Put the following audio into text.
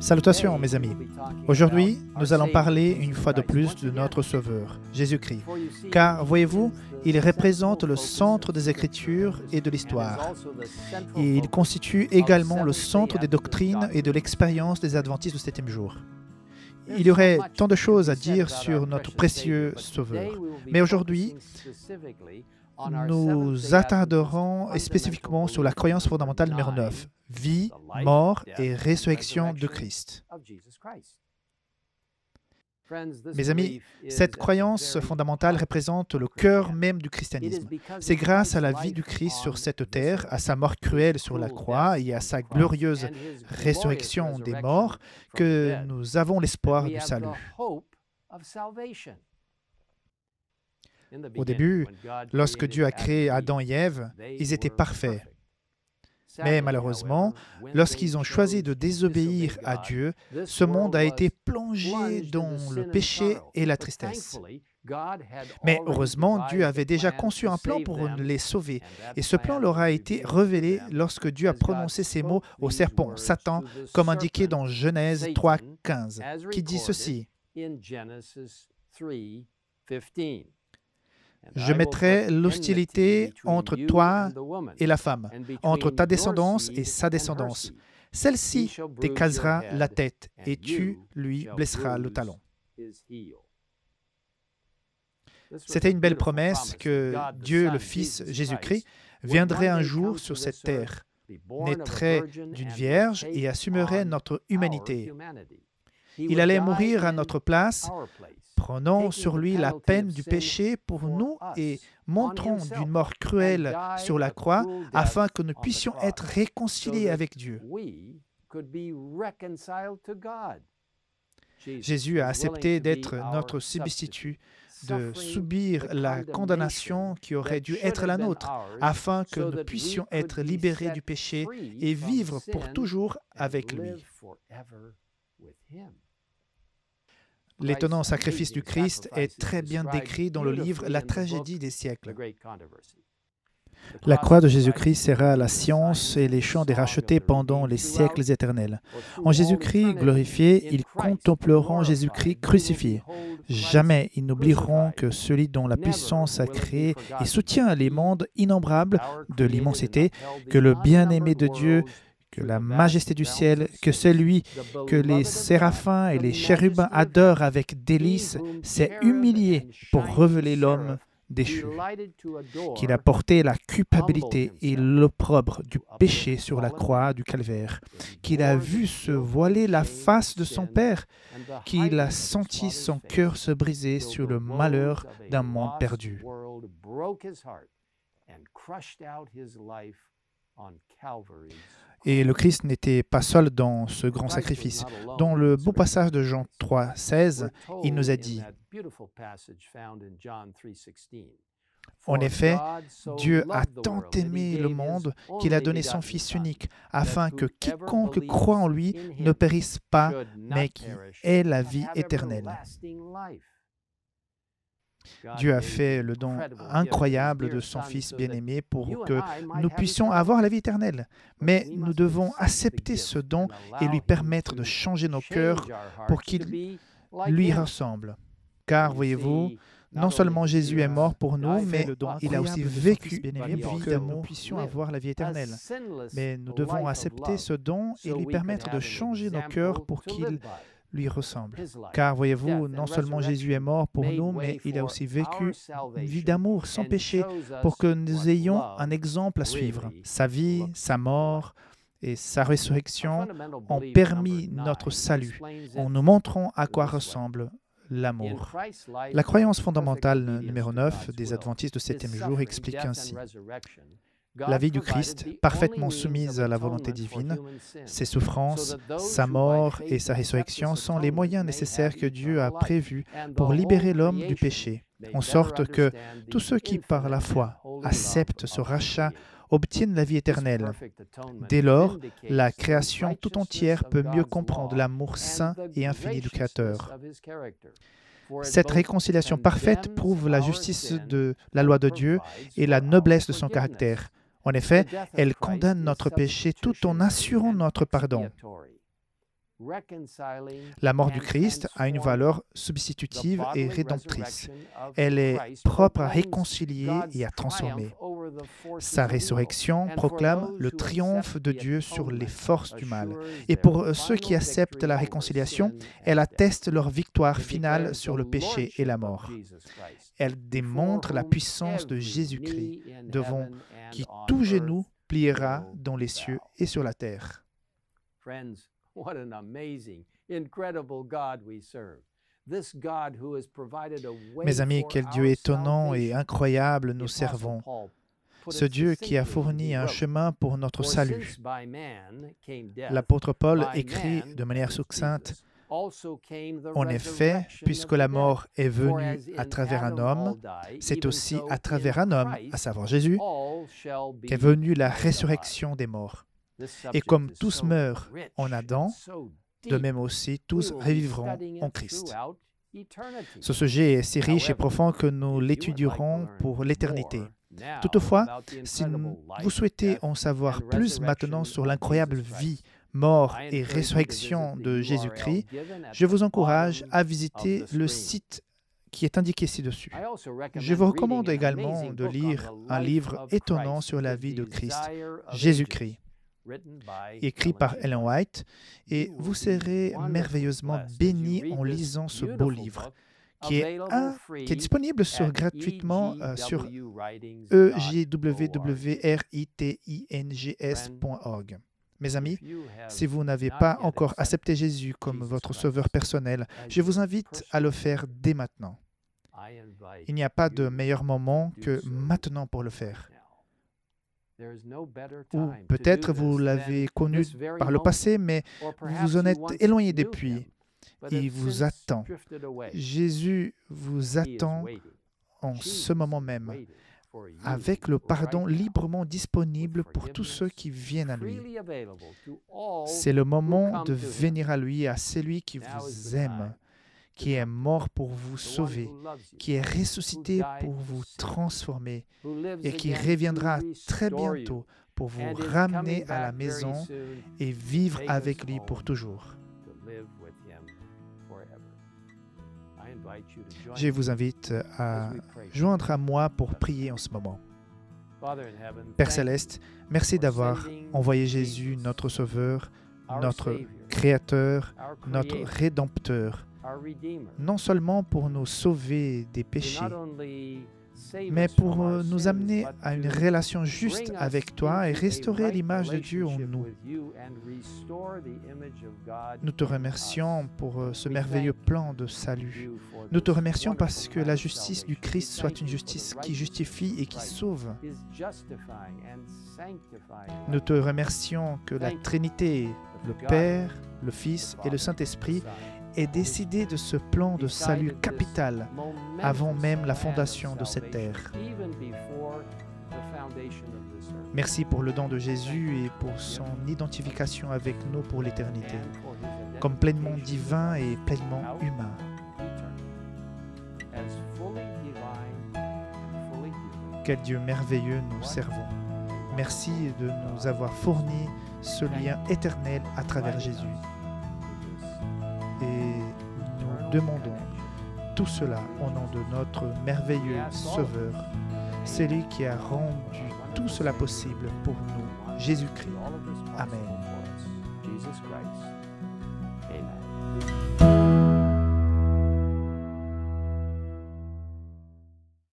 Salutations mes amis. Aujourd'hui, nous allons parler une fois de plus de notre Sauveur, Jésus-Christ. Car, voyez-vous, il représente le centre des Écritures et de l'histoire. Il constitue également le centre des doctrines et de l'expérience des adventistes du septième jour. Il y aurait tant de choses à dire sur notre précieux Sauveur. Mais aujourd'hui, nous attarderons spécifiquement sur la croyance fondamentale numéro 9, vie, mort et résurrection de Christ. Mes amis, cette croyance fondamentale représente le cœur même du christianisme. C'est grâce à la vie du Christ sur cette terre, à sa mort cruelle sur la croix et à sa glorieuse résurrection des morts que nous avons l'espoir du salut. Au début, lorsque Dieu a créé Adam et Ève, ils étaient parfaits. Mais malheureusement, lorsqu'ils ont choisi de désobéir à Dieu, ce monde a été plongé dans le péché et la tristesse. Mais heureusement, Dieu avait déjà conçu un plan pour les sauver. Et ce plan leur a été révélé lorsque Dieu a prononcé ces mots au serpent, Satan, comme indiqué dans Genèse 3.15, qui dit ceci. Je mettrai l'hostilité entre toi et la femme, entre ta descendance et sa descendance. Celle-ci t'écrasera la tête et tu lui blesseras le talon. C'était une belle promesse que Dieu le Fils Jésus-Christ viendrait un jour sur cette terre, naîtrait d'une vierge et assumerait notre humanité. Il allait mourir à notre place prenant sur lui la peine du péché pour nous et montrant d'une mort cruelle sur la croix afin que nous puissions être réconciliés avec Dieu. Jésus a accepté d'être notre substitut, de subir la condamnation qui aurait dû être la nôtre, afin que nous puissions être libérés du péché et vivre pour toujours avec lui. L'étonnant sacrifice du Christ est très bien décrit dans le livre La tragédie des siècles. La croix de Jésus-Christ sera la science et les champs des rachetés pendant les siècles éternels. En Jésus-Christ glorifié, ils contempleront Jésus-Christ crucifié. Jamais ils n'oublieront que celui dont la puissance a créé et soutient les mondes innombrables de l'immensité, que le bien-aimé de Dieu que la majesté du ciel, que celui que les séraphins et les chérubins adorent avec délice, s'est humilié pour révéler l'homme déchu, qu'il a porté la culpabilité et l'opprobre du péché sur la croix du calvaire, qu'il a vu se voiler la face de son Père, qu'il a senti son cœur se briser sur le malheur d'un monde perdu. Et le Christ n'était pas seul dans ce grand sacrifice. Dans le beau passage de Jean 3, 16, il nous a dit, en effet, Dieu a tant aimé le monde qu'il a donné son Fils unique, afin que quiconque croit en lui ne périsse pas, mais qui ait la vie éternelle. Dieu a fait le don incroyable de son Fils bien-aimé pour que nous puissions avoir la vie éternelle. Mais nous devons accepter ce don et lui permettre de changer nos cœurs pour qu'il lui ressemble. Car, voyez-vous, non seulement Jésus est mort pour nous, mais il a aussi vécu pour que nous puissions avoir la vie éternelle. Mais nous devons accepter ce don et lui permettre de changer nos cœurs pour qu'il lui ressemble. Car voyez-vous, non seulement Jésus est mort pour nous, mais il a aussi vécu une vie d'amour sans péché pour que nous ayons un exemple à suivre. Sa vie, sa mort et sa résurrection ont permis notre salut en nous montrant à quoi ressemble l'amour. La croyance fondamentale numéro 9 des adventistes du septième jour explique ainsi la vie du Christ, parfaitement soumise à la volonté divine, ses souffrances, sa mort et sa résurrection sont les moyens nécessaires que Dieu a prévus pour libérer l'homme du péché, en sorte que tous ceux qui, par la foi, acceptent ce rachat obtiennent la vie éternelle. Dès lors, la création tout entière peut mieux comprendre l'amour saint et infini du Créateur. Cette réconciliation parfaite prouve la justice de la loi de Dieu et la noblesse de son caractère. En effet, elle condamne notre péché tout en assurant notre pardon. La mort du Christ a une valeur substitutive et rédemptrice. Elle est propre à réconcilier et à transformer. Sa résurrection proclame le triomphe de Dieu sur les forces du mal. Et pour ceux qui acceptent la réconciliation, elle atteste leur victoire finale sur le péché et la mort. Elle démontre la puissance de Jésus-Christ, devant qui tout genou pliera dans les cieux et sur la terre. Mes amis, quel Dieu étonnant et incroyable nous servons. Ce Dieu qui a fourni un chemin pour notre salut. L'apôtre Paul écrit de manière succincte en effet, puisque la mort est venue à travers un homme, c'est aussi à travers un homme, à savoir Jésus, qu'est venue la résurrection des morts. Et comme tous meurent en Adam, de même aussi tous revivront en Christ. Ce sujet est si riche et profond que nous l'étudierons pour l'éternité. Toutefois, si vous souhaitez en savoir plus maintenant sur l'incroyable vie, mort et résurrection de Jésus-Christ, je vous encourage à visiter le site qui est indiqué ci-dessus. Je vous recommande également de lire un livre étonnant sur la vie de Christ, Jésus-Christ écrit par Ellen White, et vous serez merveilleusement béni en lisant ce beau livre, qui est, qui est disponible sur, gratuitement euh, sur ejwwritings.org. Mes amis, si vous n'avez pas encore accepté Jésus comme votre sauveur personnel, je vous invite à le faire dès maintenant. Il n'y a pas de meilleur moment que maintenant pour le faire. Ou peut-être vous l'avez connu par le passé, mais vous vous en êtes éloigné depuis. Il vous attend. Jésus vous attend en ce moment même, avec le pardon librement disponible pour tous ceux qui viennent à lui. C'est le moment de venir à lui, à celui qui vous aime qui est mort pour vous sauver, qui est ressuscité pour vous transformer et qui reviendra très bientôt pour vous ramener à la maison et vivre avec lui pour toujours. Je vous invite à joindre à moi pour prier en ce moment. Père céleste, merci d'avoir envoyé Jésus, notre Sauveur, notre Créateur, notre Rédempteur, non seulement pour nous sauver des péchés, mais pour euh, nous amener à une relation juste avec toi et restaurer l'image de Dieu en nous. Nous te remercions pour euh, ce merveilleux plan de salut. Nous te remercions parce que la justice du Christ soit une justice qui justifie et qui sauve. Nous te remercions que la Trinité, le Père, le Fils et le Saint-Esprit et décidé de ce plan de salut capital avant même la fondation de cette terre. Merci pour le don de Jésus et pour son identification avec nous pour l'éternité, comme pleinement divin et pleinement humain. Quel Dieu merveilleux nous servons. Merci de nous avoir fourni ce lien éternel à travers Jésus demandons tout cela au nom de notre merveilleux Sauveur, celui qui a rendu tout cela possible pour nous, Jésus-Christ. Amen.